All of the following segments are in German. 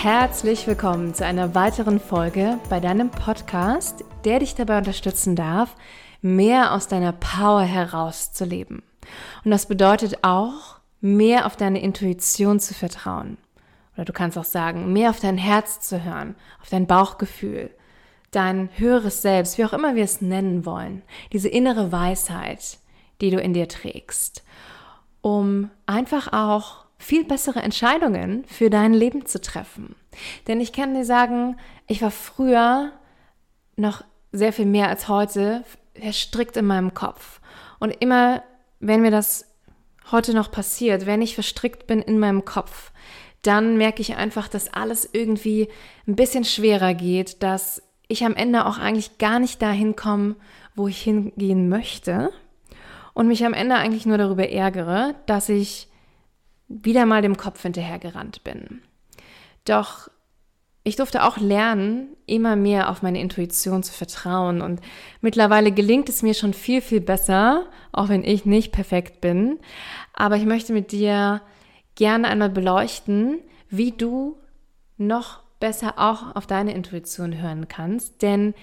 Herzlich willkommen zu einer weiteren Folge bei deinem Podcast, der dich dabei unterstützen darf, mehr aus deiner Power herauszuleben. Und das bedeutet auch, mehr auf deine Intuition zu vertrauen. Oder du kannst auch sagen, mehr auf dein Herz zu hören, auf dein Bauchgefühl, dein höheres Selbst, wie auch immer wir es nennen wollen, diese innere Weisheit, die du in dir trägst, um einfach auch viel bessere Entscheidungen für dein Leben zu treffen. Denn ich kann dir sagen, ich war früher noch sehr viel mehr als heute verstrickt in meinem Kopf. Und immer, wenn mir das heute noch passiert, wenn ich verstrickt bin in meinem Kopf, dann merke ich einfach, dass alles irgendwie ein bisschen schwerer geht, dass ich am Ende auch eigentlich gar nicht dahin komme, wo ich hingehen möchte und mich am Ende eigentlich nur darüber ärgere, dass ich wieder mal dem Kopf hinterhergerannt bin. Doch ich durfte auch lernen, immer mehr auf meine Intuition zu vertrauen und mittlerweile gelingt es mir schon viel, viel besser, auch wenn ich nicht perfekt bin. Aber ich möchte mit dir gerne einmal beleuchten, wie du noch besser auch auf deine Intuition hören kannst. Denn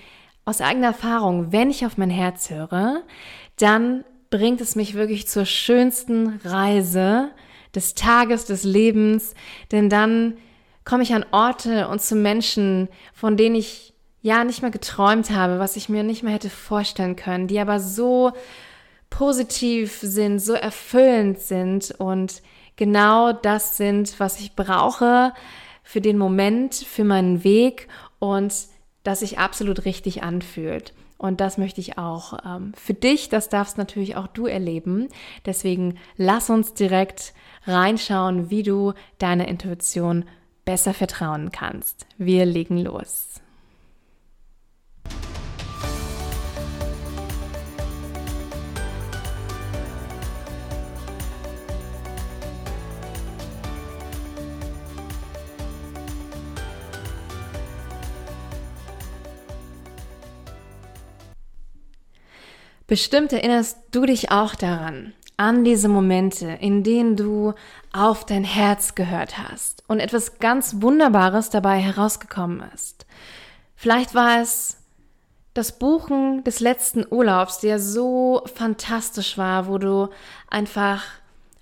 aus eigener Erfahrung, wenn ich auf mein Herz höre, dann bringt es mich wirklich zur schönsten Reise des Tages, des Lebens. Denn dann komme ich an Orte und zu Menschen, von denen ich ja nicht mehr geträumt habe, was ich mir nicht mehr hätte vorstellen können, die aber so positiv sind, so erfüllend sind und genau das sind, was ich brauche, für den Moment, für meinen Weg und das sich absolut richtig anfühlt. Und das möchte ich auch ähm, für dich, das darfst natürlich auch du erleben. Deswegen lass uns direkt reinschauen, wie du deiner Intuition besser vertrauen kannst. Wir legen los. Bestimmt erinnerst du dich auch daran, an diese Momente, in denen du auf dein Herz gehört hast und etwas ganz Wunderbares dabei herausgekommen ist. Vielleicht war es das Buchen des letzten Urlaubs, der so fantastisch war, wo du einfach,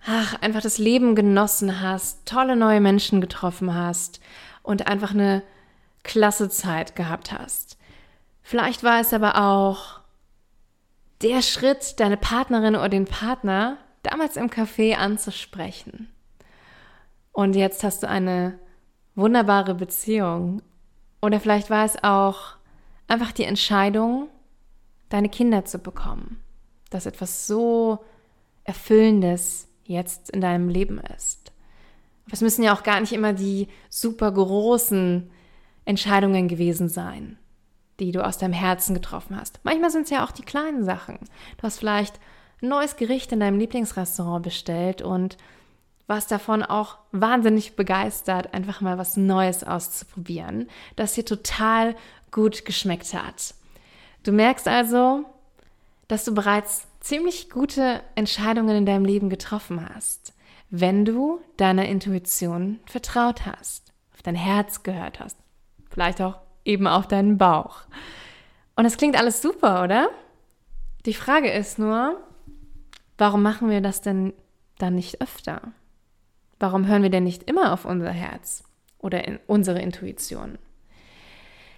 ach, einfach das Leben genossen hast, tolle neue Menschen getroffen hast und einfach eine klasse Zeit gehabt hast. Vielleicht war es aber auch der Schritt, deine Partnerin oder den Partner damals im Café anzusprechen. Und jetzt hast du eine wunderbare Beziehung. Oder vielleicht war es auch einfach die Entscheidung, deine Kinder zu bekommen. Dass etwas so Erfüllendes jetzt in deinem Leben ist. Aber es müssen ja auch gar nicht immer die super großen Entscheidungen gewesen sein die du aus deinem Herzen getroffen hast. Manchmal sind es ja auch die kleinen Sachen. Du hast vielleicht ein neues Gericht in deinem Lieblingsrestaurant bestellt und warst davon auch wahnsinnig begeistert, einfach mal was Neues auszuprobieren, das dir total gut geschmeckt hat. Du merkst also, dass du bereits ziemlich gute Entscheidungen in deinem Leben getroffen hast, wenn du deiner Intuition vertraut hast, auf dein Herz gehört hast, vielleicht auch eben auf deinen Bauch. Und es klingt alles super, oder? Die Frage ist nur, warum machen wir das denn dann nicht öfter? Warum hören wir denn nicht immer auf unser Herz oder in unsere Intuition?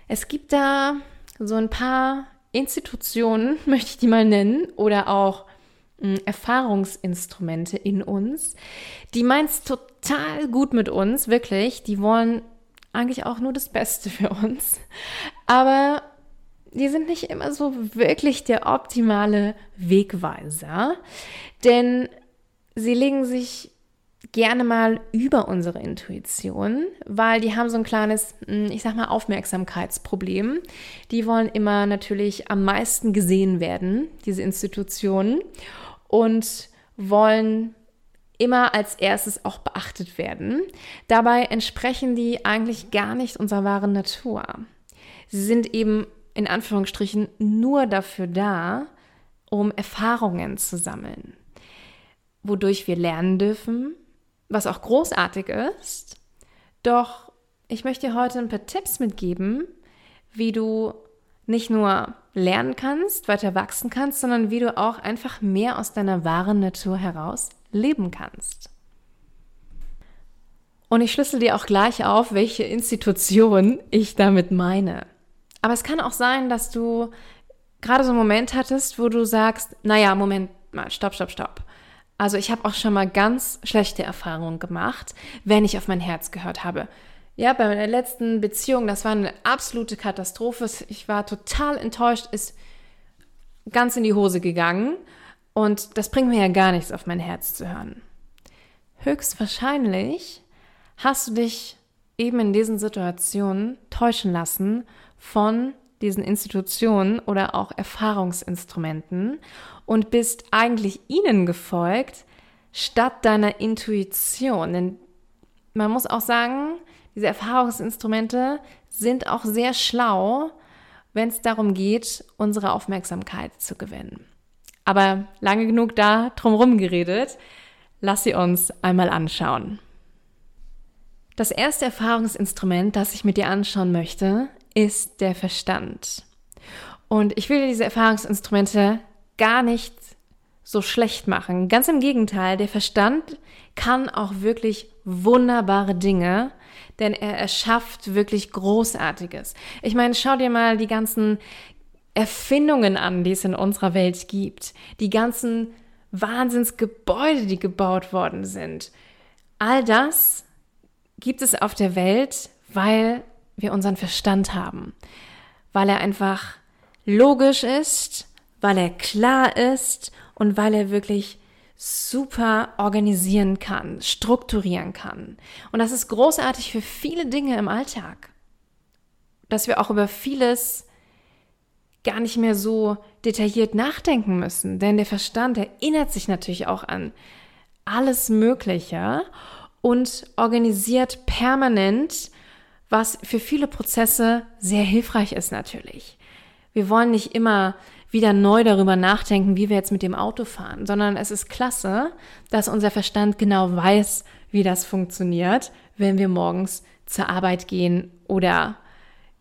Es gibt da so ein paar Institutionen, möchte ich die mal nennen, oder auch hm, Erfahrungsinstrumente in uns, die meint es total gut mit uns, wirklich. Die wollen eigentlich auch nur das Beste für uns. Aber die sind nicht immer so wirklich der optimale Wegweiser, denn sie legen sich gerne mal über unsere Intuition, weil die haben so ein kleines, hm, ich sag mal, Aufmerksamkeitsproblem. Die wollen immer natürlich am meisten gesehen werden, diese Institutionen, und wollen immer als erstes auch beachtet werden. Dabei entsprechen die eigentlich gar nicht unserer wahren Natur. Sie sind eben in Anführungsstrichen nur dafür da, um Erfahrungen zu sammeln, wodurch wir lernen dürfen, was auch großartig ist. Doch ich möchte dir heute ein paar Tipps mitgeben, wie du nicht nur lernen kannst, weiter wachsen kannst, sondern wie du auch einfach mehr aus deiner wahren Natur heraus leben kannst. Und ich schlüssel dir auch gleich auf, welche Institution ich damit meine. Aber es kann auch sein, dass du gerade so einen Moment hattest, wo du sagst, naja, Moment mal, stopp, stopp, stopp. Also ich habe auch schon mal ganz schlechte Erfahrungen gemacht, wenn ich auf mein Herz gehört habe. Ja, bei meiner letzten Beziehung, das war eine absolute Katastrophe. Ich war total enttäuscht, ist ganz in die Hose gegangen. Und das bringt mir ja gar nichts, auf mein Herz zu hören. Höchstwahrscheinlich hast du dich eben in diesen Situationen täuschen lassen von diesen Institutionen oder auch Erfahrungsinstrumenten und bist eigentlich ihnen gefolgt, statt deiner Intuition. Denn man muss auch sagen, diese Erfahrungsinstrumente sind auch sehr schlau, wenn es darum geht, unsere Aufmerksamkeit zu gewinnen. Aber lange genug da drumherum geredet, lass sie uns einmal anschauen. Das erste Erfahrungsinstrument, das ich mit dir anschauen möchte, ist der Verstand. Und ich will dir diese Erfahrungsinstrumente gar nicht so schlecht machen. Ganz im Gegenteil, der Verstand kann auch wirklich wunderbare Dinge, denn er erschafft wirklich Großartiges. Ich meine, schau dir mal die ganzen Erfindungen an, die es in unserer Welt gibt. Die ganzen Wahnsinnsgebäude, die gebaut worden sind. All das gibt es auf der Welt, weil wir unseren Verstand haben, weil er einfach logisch ist, weil er klar ist und weil er wirklich super organisieren kann, strukturieren kann. Und das ist großartig für viele Dinge im Alltag, dass wir auch über vieles gar nicht mehr so detailliert nachdenken müssen, denn der Verstand erinnert sich natürlich auch an alles Mögliche und organisiert permanent was für viele Prozesse sehr hilfreich ist natürlich. Wir wollen nicht immer wieder neu darüber nachdenken, wie wir jetzt mit dem Auto fahren, sondern es ist klasse, dass unser Verstand genau weiß, wie das funktioniert, wenn wir morgens zur Arbeit gehen oder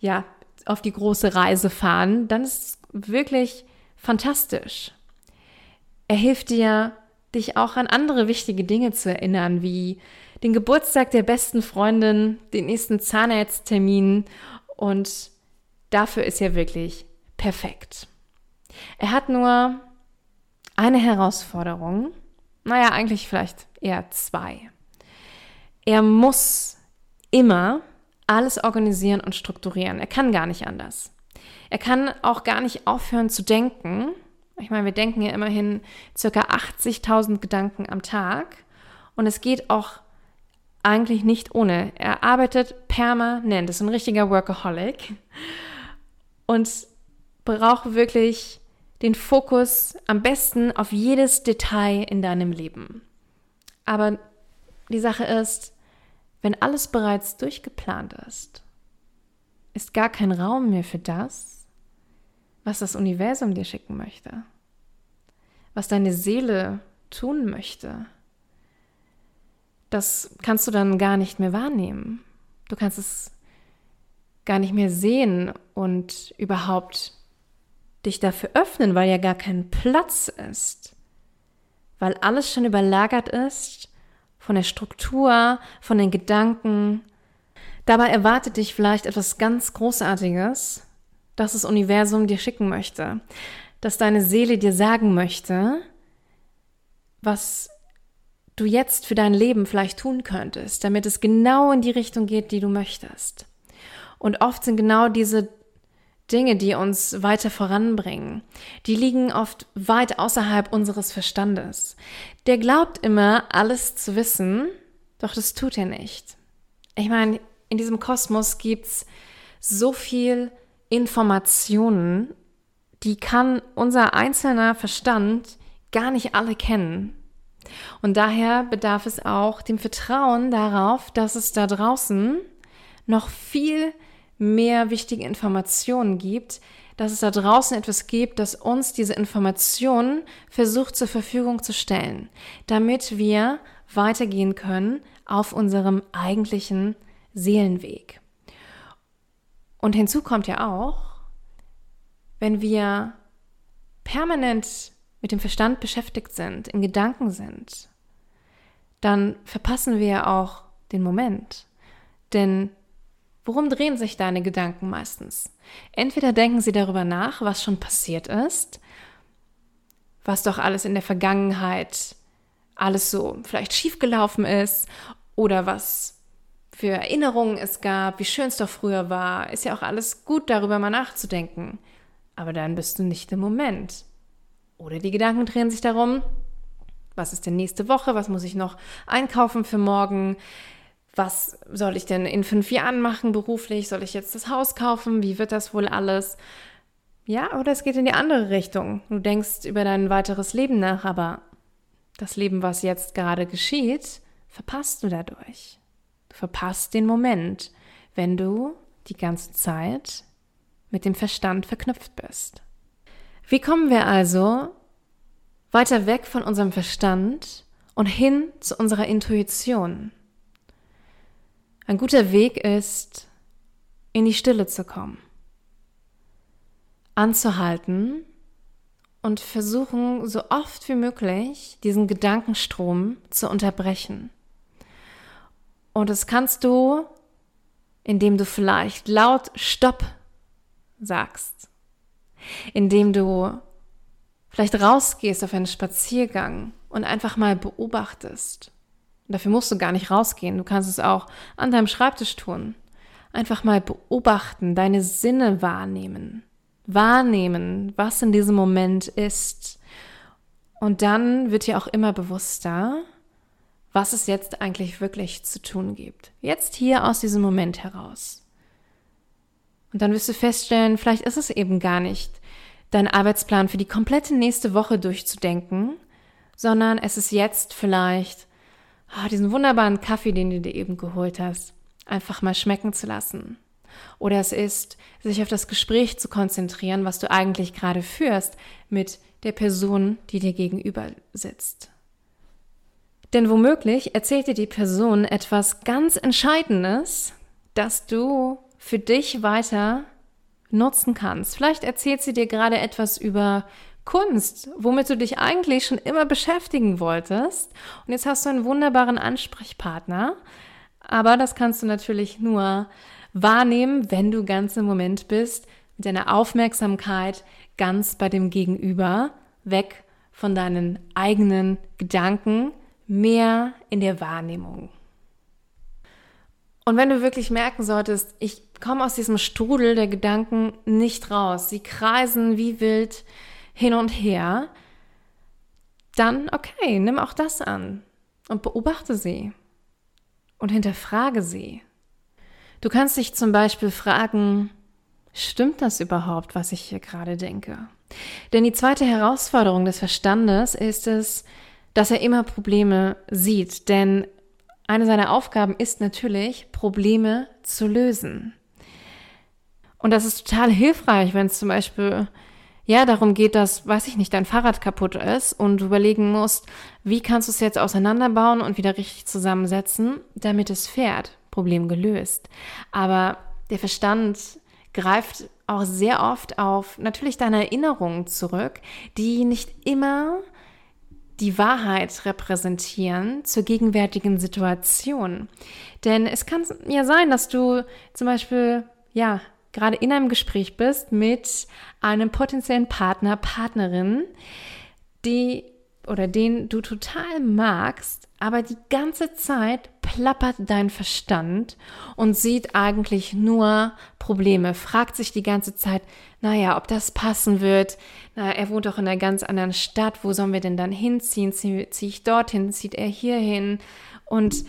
ja, auf die große Reise fahren, dann ist es wirklich fantastisch. Er hilft dir, dich auch an andere wichtige Dinge zu erinnern, wie den Geburtstag der besten Freundin, den nächsten Zahnarzttermin und dafür ist er wirklich perfekt. Er hat nur eine Herausforderung, naja, eigentlich vielleicht eher zwei. Er muss immer alles organisieren und strukturieren. Er kann gar nicht anders. Er kann auch gar nicht aufhören zu denken. Ich meine, wir denken ja immerhin circa 80.000 Gedanken am Tag. Und es geht auch eigentlich nicht ohne. Er arbeitet permanent, ist ein richtiger Workaholic und braucht wirklich den Fokus am besten auf jedes Detail in deinem Leben. Aber die Sache ist, wenn alles bereits durchgeplant ist, ist gar kein Raum mehr für das, was das Universum dir schicken möchte, was deine Seele tun möchte, das kannst du dann gar nicht mehr wahrnehmen. Du kannst es gar nicht mehr sehen und überhaupt dich dafür öffnen, weil ja gar kein Platz ist. Weil alles schon überlagert ist von der Struktur, von den Gedanken. Dabei erwartet dich vielleicht etwas ganz Großartiges, das das Universum dir schicken möchte, dass deine Seele dir sagen möchte, was du jetzt für dein Leben vielleicht tun könntest, damit es genau in die Richtung geht, die du möchtest. Und oft sind genau diese Dinge, die uns weiter voranbringen, die liegen oft weit außerhalb unseres Verstandes. Der glaubt immer, alles zu wissen, doch das tut er nicht. Ich meine, in diesem Kosmos gibt's so viel Informationen, die kann unser einzelner Verstand gar nicht alle kennen. Und daher bedarf es auch dem Vertrauen darauf, dass es da draußen noch viel mehr wichtige Informationen gibt, dass es da draußen etwas gibt, das uns diese Informationen versucht zur Verfügung zu stellen, damit wir weitergehen können auf unserem eigentlichen Seelenweg. Und hinzu kommt ja auch, wenn wir permanent mit dem Verstand beschäftigt sind, in Gedanken sind, dann verpassen wir auch den Moment. Denn worum drehen sich deine Gedanken meistens? Entweder denken sie darüber nach, was schon passiert ist, was doch alles in der Vergangenheit alles so vielleicht schiefgelaufen ist oder was für Erinnerungen es gab, wie schön es doch früher war. Ist ja auch alles gut, darüber mal nachzudenken. Aber dann bist du nicht im Moment. Oder die Gedanken drehen sich darum, was ist denn nächste Woche, was muss ich noch einkaufen für morgen, was soll ich denn in fünf Jahren machen beruflich, soll ich jetzt das Haus kaufen, wie wird das wohl alles? Ja, oder es geht in die andere Richtung. Du denkst über dein weiteres Leben nach, aber das Leben, was jetzt gerade geschieht, verpasst du dadurch. Du verpasst den Moment, wenn du die ganze Zeit mit dem Verstand verknüpft bist. Wie kommen wir also weiter weg von unserem Verstand und hin zu unserer Intuition? Ein guter Weg ist, in die Stille zu kommen, anzuhalten und versuchen, so oft wie möglich diesen Gedankenstrom zu unterbrechen. Und das kannst du, indem du vielleicht laut Stopp sagst, indem du vielleicht rausgehst auf einen Spaziergang und einfach mal beobachtest. Dafür musst du gar nicht rausgehen, du kannst es auch an deinem Schreibtisch tun. Einfach mal beobachten, deine Sinne wahrnehmen. Wahrnehmen, was in diesem Moment ist. Und dann wird dir auch immer bewusster, was es jetzt eigentlich wirklich zu tun gibt. Jetzt hier aus diesem Moment heraus. Und dann wirst du feststellen, vielleicht ist es eben gar nicht dein Arbeitsplan für die komplette nächste Woche durchzudenken, sondern es ist jetzt vielleicht oh, diesen wunderbaren Kaffee, den du dir eben geholt hast, einfach mal schmecken zu lassen. Oder es ist, sich auf das Gespräch zu konzentrieren, was du eigentlich gerade führst mit der Person, die dir gegenüber sitzt. Denn womöglich erzählt dir die Person etwas ganz Entscheidendes, das du für dich weiter nutzen kannst. Vielleicht erzählt sie dir gerade etwas über Kunst, womit du dich eigentlich schon immer beschäftigen wolltest. Und jetzt hast du einen wunderbaren Ansprechpartner. Aber das kannst du natürlich nur wahrnehmen, wenn du ganz im Moment bist, mit deiner Aufmerksamkeit ganz bei dem Gegenüber, weg von deinen eigenen Gedanken, mehr in der Wahrnehmung. Und wenn du wirklich merken solltest, ich komme aus diesem Strudel der Gedanken nicht raus, sie kreisen wie wild hin und her, dann okay, nimm auch das an und beobachte sie und hinterfrage sie. Du kannst dich zum Beispiel fragen, stimmt das überhaupt, was ich hier gerade denke? Denn die zweite Herausforderung des Verstandes ist es, dass er immer Probleme sieht, denn eine seiner Aufgaben ist natürlich, Probleme zu lösen. Und das ist total hilfreich, wenn es zum Beispiel ja darum geht, dass, weiß ich nicht, dein Fahrrad kaputt ist und du überlegen musst, wie kannst du es jetzt auseinanderbauen und wieder richtig zusammensetzen, damit es fährt. Problem gelöst. Aber der Verstand greift auch sehr oft auf natürlich deine Erinnerungen zurück, die nicht immer die Wahrheit repräsentieren zur gegenwärtigen Situation. Denn es kann ja sein, dass du zum Beispiel, ja, gerade in einem Gespräch bist mit einem potenziellen Partner, Partnerin, die oder den du total magst, aber die ganze Zeit plappert dein Verstand und sieht eigentlich nur Probleme, fragt sich die ganze Zeit, naja, ob das passen wird. Na, er wohnt doch in einer ganz anderen Stadt, wo sollen wir denn dann hinziehen? Ziehe zieh ich dorthin, zieht er hier hin? Und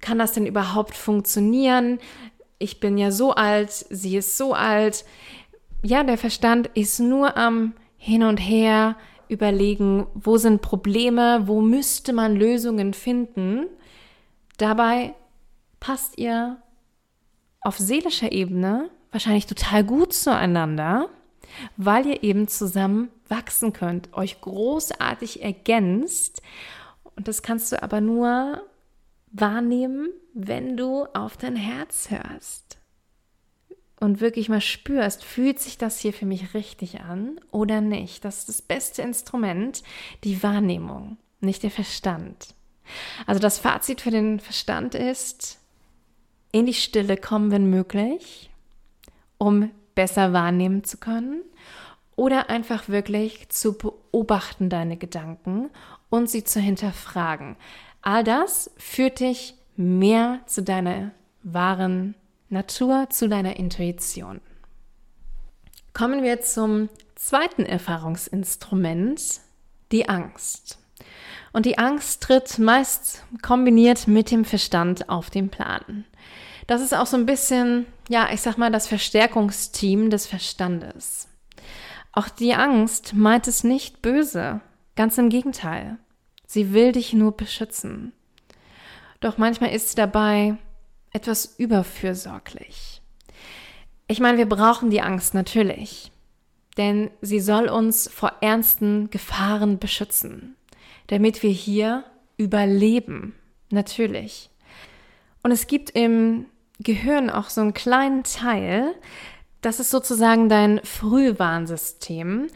kann das denn überhaupt funktionieren? Ich bin ja so alt, sie ist so alt. Ja, der Verstand ist nur am Hin und Her überlegen, wo sind Probleme, wo müsste man Lösungen finden. Dabei passt ihr auf seelischer Ebene wahrscheinlich total gut zueinander, weil ihr eben zusammen wachsen könnt, euch großartig ergänzt. Und das kannst du aber nur wahrnehmen, wenn du auf dein Herz hörst. und wirklich mal spürst, fühlt sich das hier für mich richtig an oder nicht. Das ist das beste Instrument, die Wahrnehmung, nicht der Verstand. Also das Fazit für den Verstand ist, in die Stille kommen, wenn möglich, um besser wahrnehmen zu können oder einfach wirklich zu beobachten deine Gedanken und sie zu hinterfragen. All das führt dich mehr zu deiner wahren Natur, zu deiner Intuition. Kommen wir zum zweiten Erfahrungsinstrument, die Angst. Und die Angst tritt meist kombiniert mit dem Verstand auf den Plan. Das ist auch so ein bisschen, ja, ich sag mal, das Verstärkungsteam des Verstandes. Auch die Angst meint es nicht böse, ganz im Gegenteil. Sie will dich nur beschützen. Doch manchmal ist sie dabei etwas überfürsorglich. Ich meine, wir brauchen die Angst natürlich, denn sie soll uns vor ernsten Gefahren beschützen damit wir hier überleben. Natürlich. Und es gibt im Gehirn auch so einen kleinen Teil, das ist sozusagen dein Frühwarnsystem.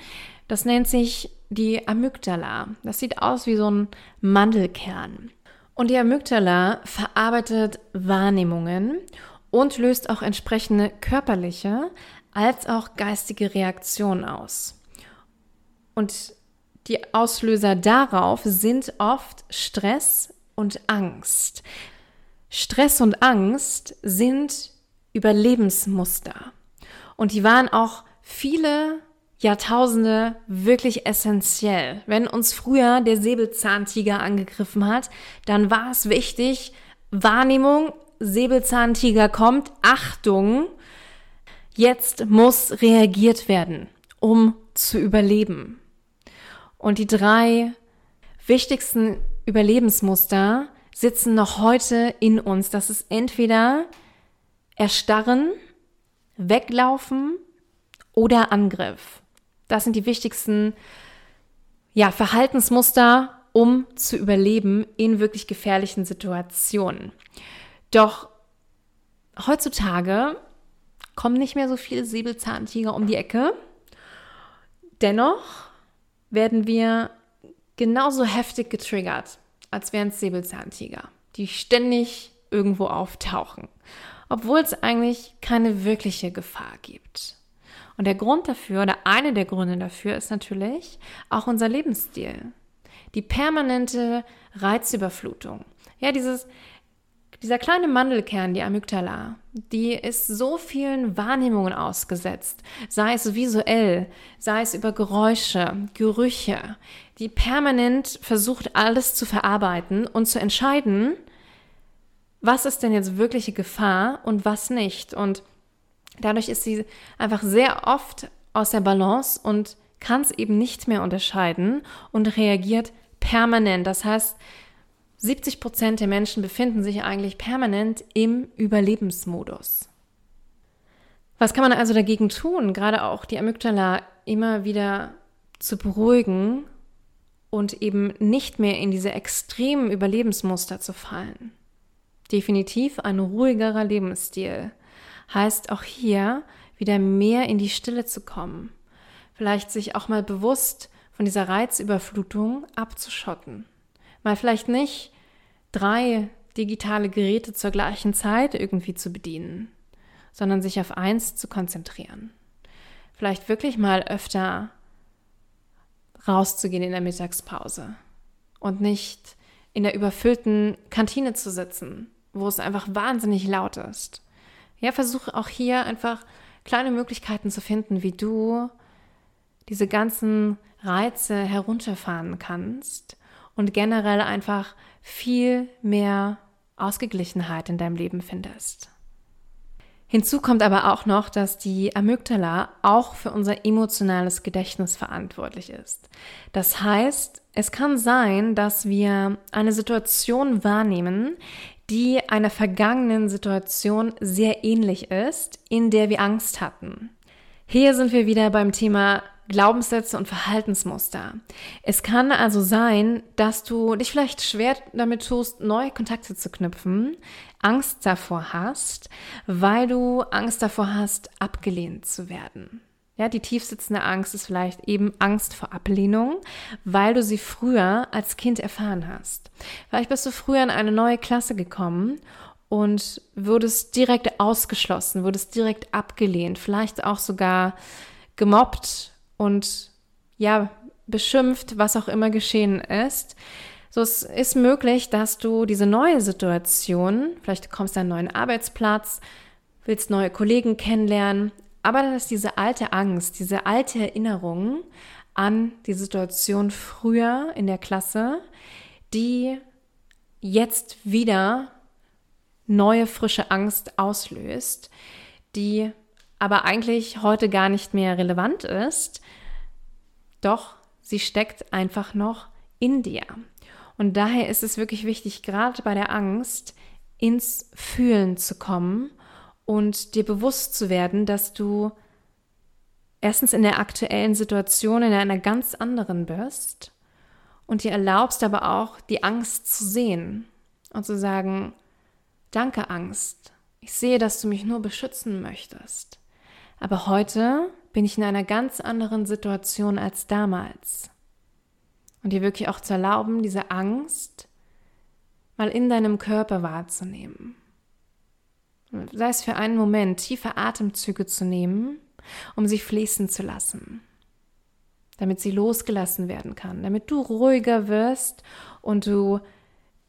Das nennt sich die Amygdala. Das sieht aus wie so ein Mandelkern. Und die Amygdala verarbeitet Wahrnehmungen und löst auch entsprechende körperliche als auch geistige Reaktionen aus. Und die Auslöser darauf sind oft Stress und Angst. Stress und Angst sind Überlebensmuster. Und die waren auch viele Jahrtausende wirklich essentiell. Wenn uns früher der Säbelzahntiger angegriffen hat, dann war es wichtig, Wahrnehmung, Säbelzahntiger kommt, Achtung, jetzt muss reagiert werden, um zu überleben. Und die drei wichtigsten Überlebensmuster sitzen noch heute in uns. Das ist entweder erstarren, weglaufen oder Angriff. Das sind die wichtigsten ja, Verhaltensmuster, um zu überleben in wirklich gefährlichen Situationen. Doch heutzutage kommen nicht mehr so viele Säbelzahntiger um die Ecke. Dennoch werden wir genauso heftig getriggert, als wären es Säbelzahntiger, die ständig irgendwo auftauchen, obwohl es eigentlich keine wirkliche Gefahr gibt. Und der Grund dafür, oder eine der Gründe dafür, ist natürlich auch unser Lebensstil. Die permanente Reizüberflutung. Ja, dieses dieser kleine Mandelkern, die Amygdala, die ist so vielen Wahrnehmungen ausgesetzt, sei es visuell, sei es über Geräusche, Gerüche, die permanent versucht, alles zu verarbeiten und zu entscheiden, was ist denn jetzt wirkliche Gefahr und was nicht. Und dadurch ist sie einfach sehr oft aus der Balance und kann es eben nicht mehr unterscheiden und reagiert permanent. Das heißt, 70 Prozent der Menschen befinden sich eigentlich permanent im Überlebensmodus. Was kann man also dagegen tun, gerade auch die Amygdala immer wieder zu beruhigen und eben nicht mehr in diese extremen Überlebensmuster zu fallen? Definitiv ein ruhigerer Lebensstil heißt auch hier wieder mehr in die Stille zu kommen, vielleicht sich auch mal bewusst von dieser Reizüberflutung abzuschotten. Mal vielleicht nicht drei digitale Geräte zur gleichen Zeit irgendwie zu bedienen, sondern sich auf eins zu konzentrieren. Vielleicht wirklich mal öfter rauszugehen in der Mittagspause und nicht in der überfüllten Kantine zu sitzen, wo es einfach wahnsinnig laut ist. Ja, versuche auch hier einfach kleine Möglichkeiten zu finden, wie du diese ganzen Reize herunterfahren kannst und generell einfach viel mehr Ausgeglichenheit in deinem Leben findest. Hinzu kommt aber auch noch, dass die Amygdala auch für unser emotionales Gedächtnis verantwortlich ist. Das heißt, es kann sein, dass wir eine Situation wahrnehmen, die einer vergangenen Situation sehr ähnlich ist, in der wir Angst hatten. Hier sind wir wieder beim Thema Glaubenssätze und Verhaltensmuster. Es kann also sein, dass du dich vielleicht schwer damit tust, neue Kontakte zu knüpfen, Angst davor hast, weil du Angst davor hast, abgelehnt zu werden. Ja, die tiefsitzende Angst ist vielleicht eben Angst vor Ablehnung, weil du sie früher als Kind erfahren hast. Vielleicht bist du früher in eine neue Klasse gekommen und wurdest direkt ausgeschlossen, wurdest direkt abgelehnt, vielleicht auch sogar gemobbt und ja, beschimpft, was auch immer geschehen ist. So, es ist möglich, dass du diese neue Situation, vielleicht kommst du an einen neuen Arbeitsplatz, willst neue Kollegen kennenlernen, aber dass diese alte Angst, diese alte Erinnerung an die Situation früher in der Klasse, die jetzt wieder neue, frische Angst auslöst, die aber eigentlich heute gar nicht mehr relevant ist, doch sie steckt einfach noch in dir. Und daher ist es wirklich wichtig, gerade bei der Angst ins Fühlen zu kommen und dir bewusst zu werden, dass du erstens in der aktuellen Situation in einer ganz anderen bist und dir erlaubst aber auch die Angst zu sehen und zu sagen, Danke, Angst. Ich sehe, dass du mich nur beschützen möchtest. Aber heute bin ich in einer ganz anderen Situation als damals. Und dir wirklich auch zu erlauben, diese Angst mal in deinem Körper wahrzunehmen. Sei es für einen Moment, tiefe Atemzüge zu nehmen, um sie fließen zu lassen, damit sie losgelassen werden kann, damit du ruhiger wirst und du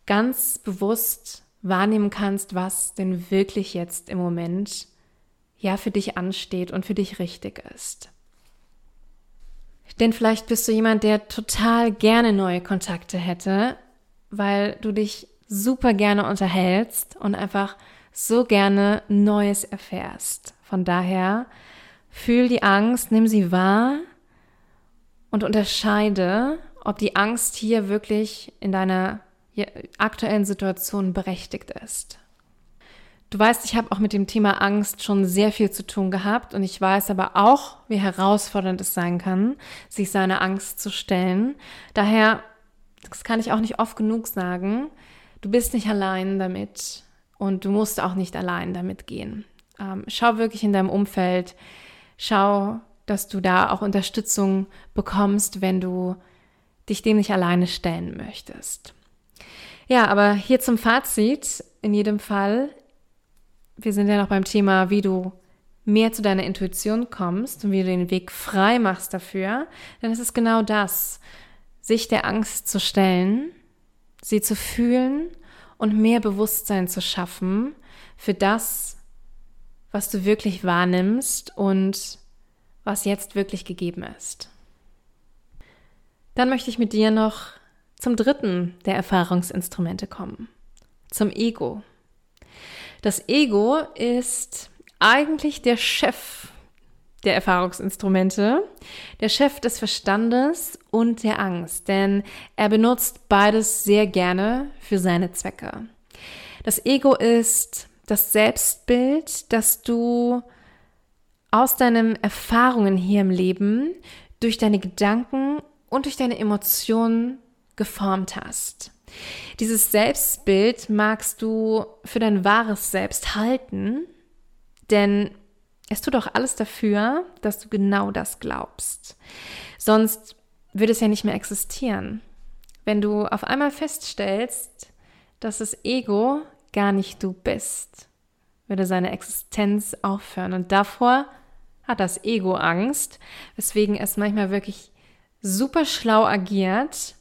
ganz bewusst wahrnehmen kannst, was denn wirklich jetzt im Moment ja für dich ansteht und für dich richtig ist. Denn vielleicht bist du jemand, der total gerne neue Kontakte hätte, weil du dich super gerne unterhältst und einfach so gerne Neues erfährst. Von daher fühl die Angst, nimm sie wahr und unterscheide, ob die Angst hier wirklich in deiner aktuellen Situation berechtigt ist. Du weißt, ich habe auch mit dem Thema Angst schon sehr viel zu tun gehabt und ich weiß aber auch, wie herausfordernd es sein kann, sich seiner Angst zu stellen. Daher, das kann ich auch nicht oft genug sagen, du bist nicht allein damit und du musst auch nicht allein damit gehen. Ähm, schau wirklich in deinem Umfeld, schau, dass du da auch Unterstützung bekommst, wenn du dich dem nicht alleine stellen möchtest. Ja, aber hier zum Fazit. In jedem Fall, wir sind ja noch beim Thema, wie du mehr zu deiner Intuition kommst und wie du den Weg frei machst dafür. Denn es ist genau das, sich der Angst zu stellen, sie zu fühlen und mehr Bewusstsein zu schaffen für das, was du wirklich wahrnimmst und was jetzt wirklich gegeben ist. Dann möchte ich mit dir noch zum dritten der Erfahrungsinstrumente kommen, zum Ego. Das Ego ist eigentlich der Chef der Erfahrungsinstrumente, der Chef des Verstandes und der Angst, denn er benutzt beides sehr gerne für seine Zwecke. Das Ego ist das Selbstbild, das du aus deinen Erfahrungen hier im Leben durch deine Gedanken und durch deine Emotionen geformt hast. Dieses Selbstbild magst du für dein wahres Selbst halten, denn es tut auch alles dafür, dass du genau das glaubst. Sonst würde es ja nicht mehr existieren. Wenn du auf einmal feststellst, dass das Ego gar nicht du bist, würde seine Existenz aufhören. Und davor hat das Ego Angst, weswegen es manchmal wirklich super schlau agiert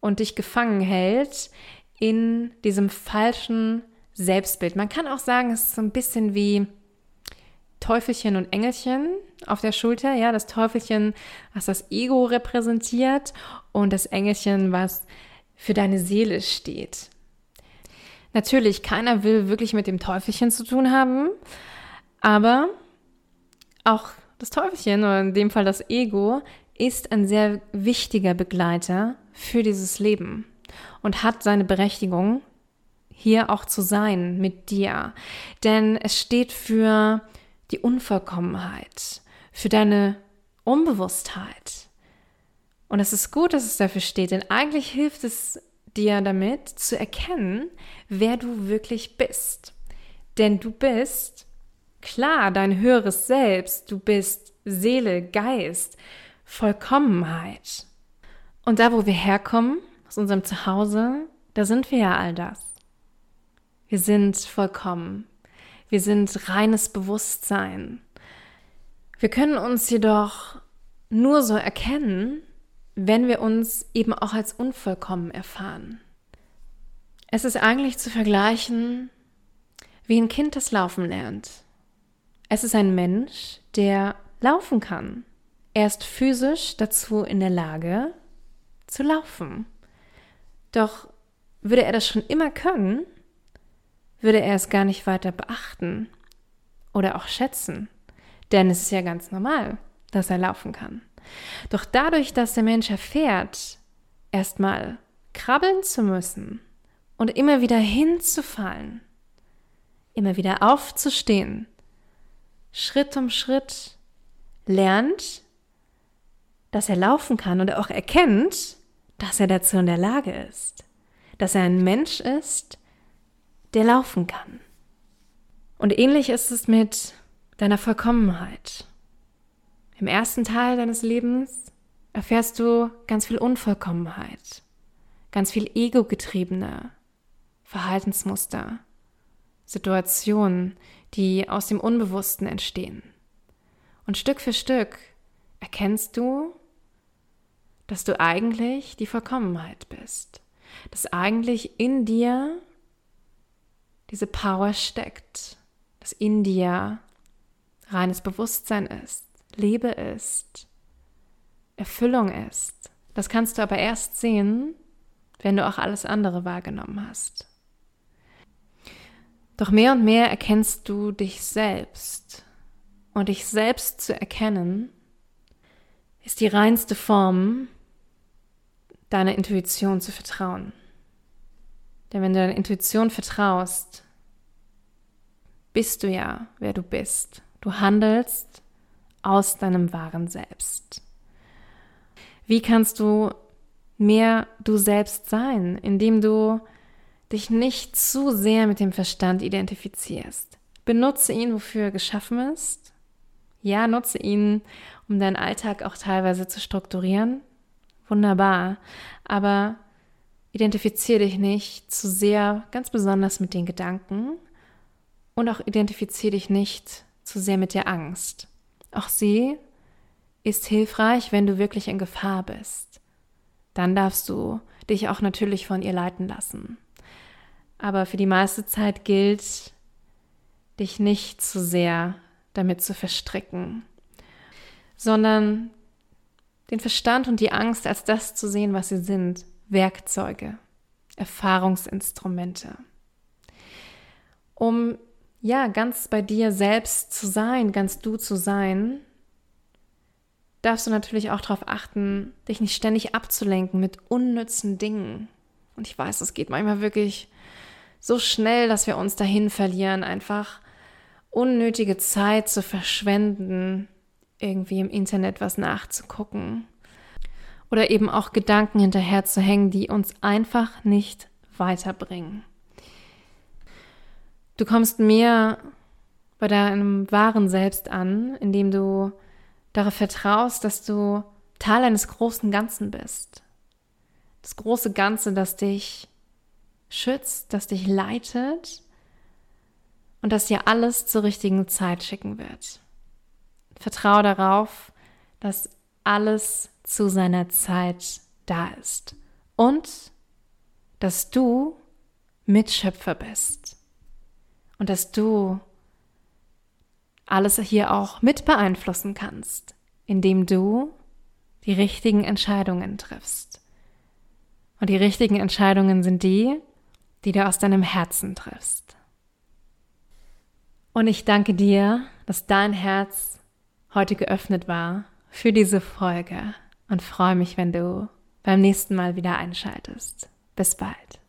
und dich gefangen hält in diesem falschen Selbstbild. Man kann auch sagen, es ist so ein bisschen wie Teufelchen und Engelchen auf der Schulter. Ja, das Teufelchen, was das Ego repräsentiert und das Engelchen, was für deine Seele steht. Natürlich, keiner will wirklich mit dem Teufelchen zu tun haben, aber auch das Teufelchen oder in dem Fall das Ego ist ein sehr wichtiger Begleiter für dieses Leben und hat seine Berechtigung, hier auch zu sein mit dir. Denn es steht für die Unvollkommenheit, für deine Unbewusstheit. Und es ist gut, dass es dafür steht, denn eigentlich hilft es dir damit zu erkennen, wer du wirklich bist. Denn du bist, klar, dein höheres Selbst, du bist Seele, Geist, Vollkommenheit. Und da, wo wir herkommen, aus unserem Zuhause, da sind wir ja all das. Wir sind vollkommen. Wir sind reines Bewusstsein. Wir können uns jedoch nur so erkennen, wenn wir uns eben auch als unvollkommen erfahren. Es ist eigentlich zu vergleichen, wie ein Kind das Laufen lernt. Es ist ein Mensch, der laufen kann. Er ist physisch dazu in der Lage, zu laufen. Doch würde er das schon immer können, würde er es gar nicht weiter beachten oder auch schätzen. Denn es ist ja ganz normal, dass er laufen kann. Doch dadurch, dass der Mensch erfährt, erstmal krabbeln zu müssen und immer wieder hinzufallen, immer wieder aufzustehen, Schritt um Schritt lernt, dass er laufen kann und auch erkennt, dass er dazu in der Lage ist, dass er ein Mensch ist, der laufen kann. Und ähnlich ist es mit deiner Vollkommenheit. Im ersten Teil deines Lebens erfährst du ganz viel Unvollkommenheit, ganz viel ego-getriebene Verhaltensmuster, Situationen, die aus dem Unbewussten entstehen. Und Stück für Stück erkennst du, dass du eigentlich die Vollkommenheit bist, dass eigentlich in dir diese Power steckt, dass in dir reines Bewusstsein ist, Liebe ist, Erfüllung ist. Das kannst du aber erst sehen, wenn du auch alles andere wahrgenommen hast. Doch mehr und mehr erkennst du dich selbst. Und dich selbst zu erkennen, ist die reinste Form, deiner Intuition zu vertrauen. Denn wenn du deiner Intuition vertraust, bist du ja, wer du bist. Du handelst aus deinem wahren Selbst. Wie kannst du mehr du selbst sein, indem du dich nicht zu sehr mit dem Verstand identifizierst? Benutze ihn, wofür er geschaffen ist. Ja, nutze ihn, um deinen Alltag auch teilweise zu strukturieren. Wunderbar. Aber identifiziere dich nicht zu sehr, ganz besonders mit den Gedanken und auch identifiziere dich nicht zu sehr mit der Angst. Auch sie ist hilfreich, wenn du wirklich in Gefahr bist. Dann darfst du dich auch natürlich von ihr leiten lassen. Aber für die meiste Zeit gilt, dich nicht zu sehr damit zu verstricken, sondern den Verstand und die Angst als das zu sehen, was sie sind, Werkzeuge, Erfahrungsinstrumente. Um ja, ganz bei dir selbst zu sein, ganz du zu sein, darfst du natürlich auch darauf achten, dich nicht ständig abzulenken mit unnützen Dingen. Und ich weiß, es geht manchmal wirklich so schnell, dass wir uns dahin verlieren, einfach unnötige Zeit zu verschwenden, irgendwie im Internet was nachzugucken. Oder eben auch Gedanken hinterher zu hängen, die uns einfach nicht weiterbringen. Du kommst mehr bei deinem wahren Selbst an, indem du darauf vertraust, dass du Teil eines großen Ganzen bist. Das große Ganze, das dich schützt, das dich leitet und das dir alles zur richtigen Zeit schicken wird. Vertraue darauf, dass alles zu seiner Zeit da ist und dass du Mitschöpfer bist und dass du alles hier auch mit beeinflussen kannst, indem du die richtigen Entscheidungen triffst. Und die richtigen Entscheidungen sind die, die du aus deinem Herzen triffst. Und ich danke dir, dass dein Herz heute geöffnet war für diese Folge und freue mich, wenn du beim nächsten Mal wieder einschaltest. Bis bald.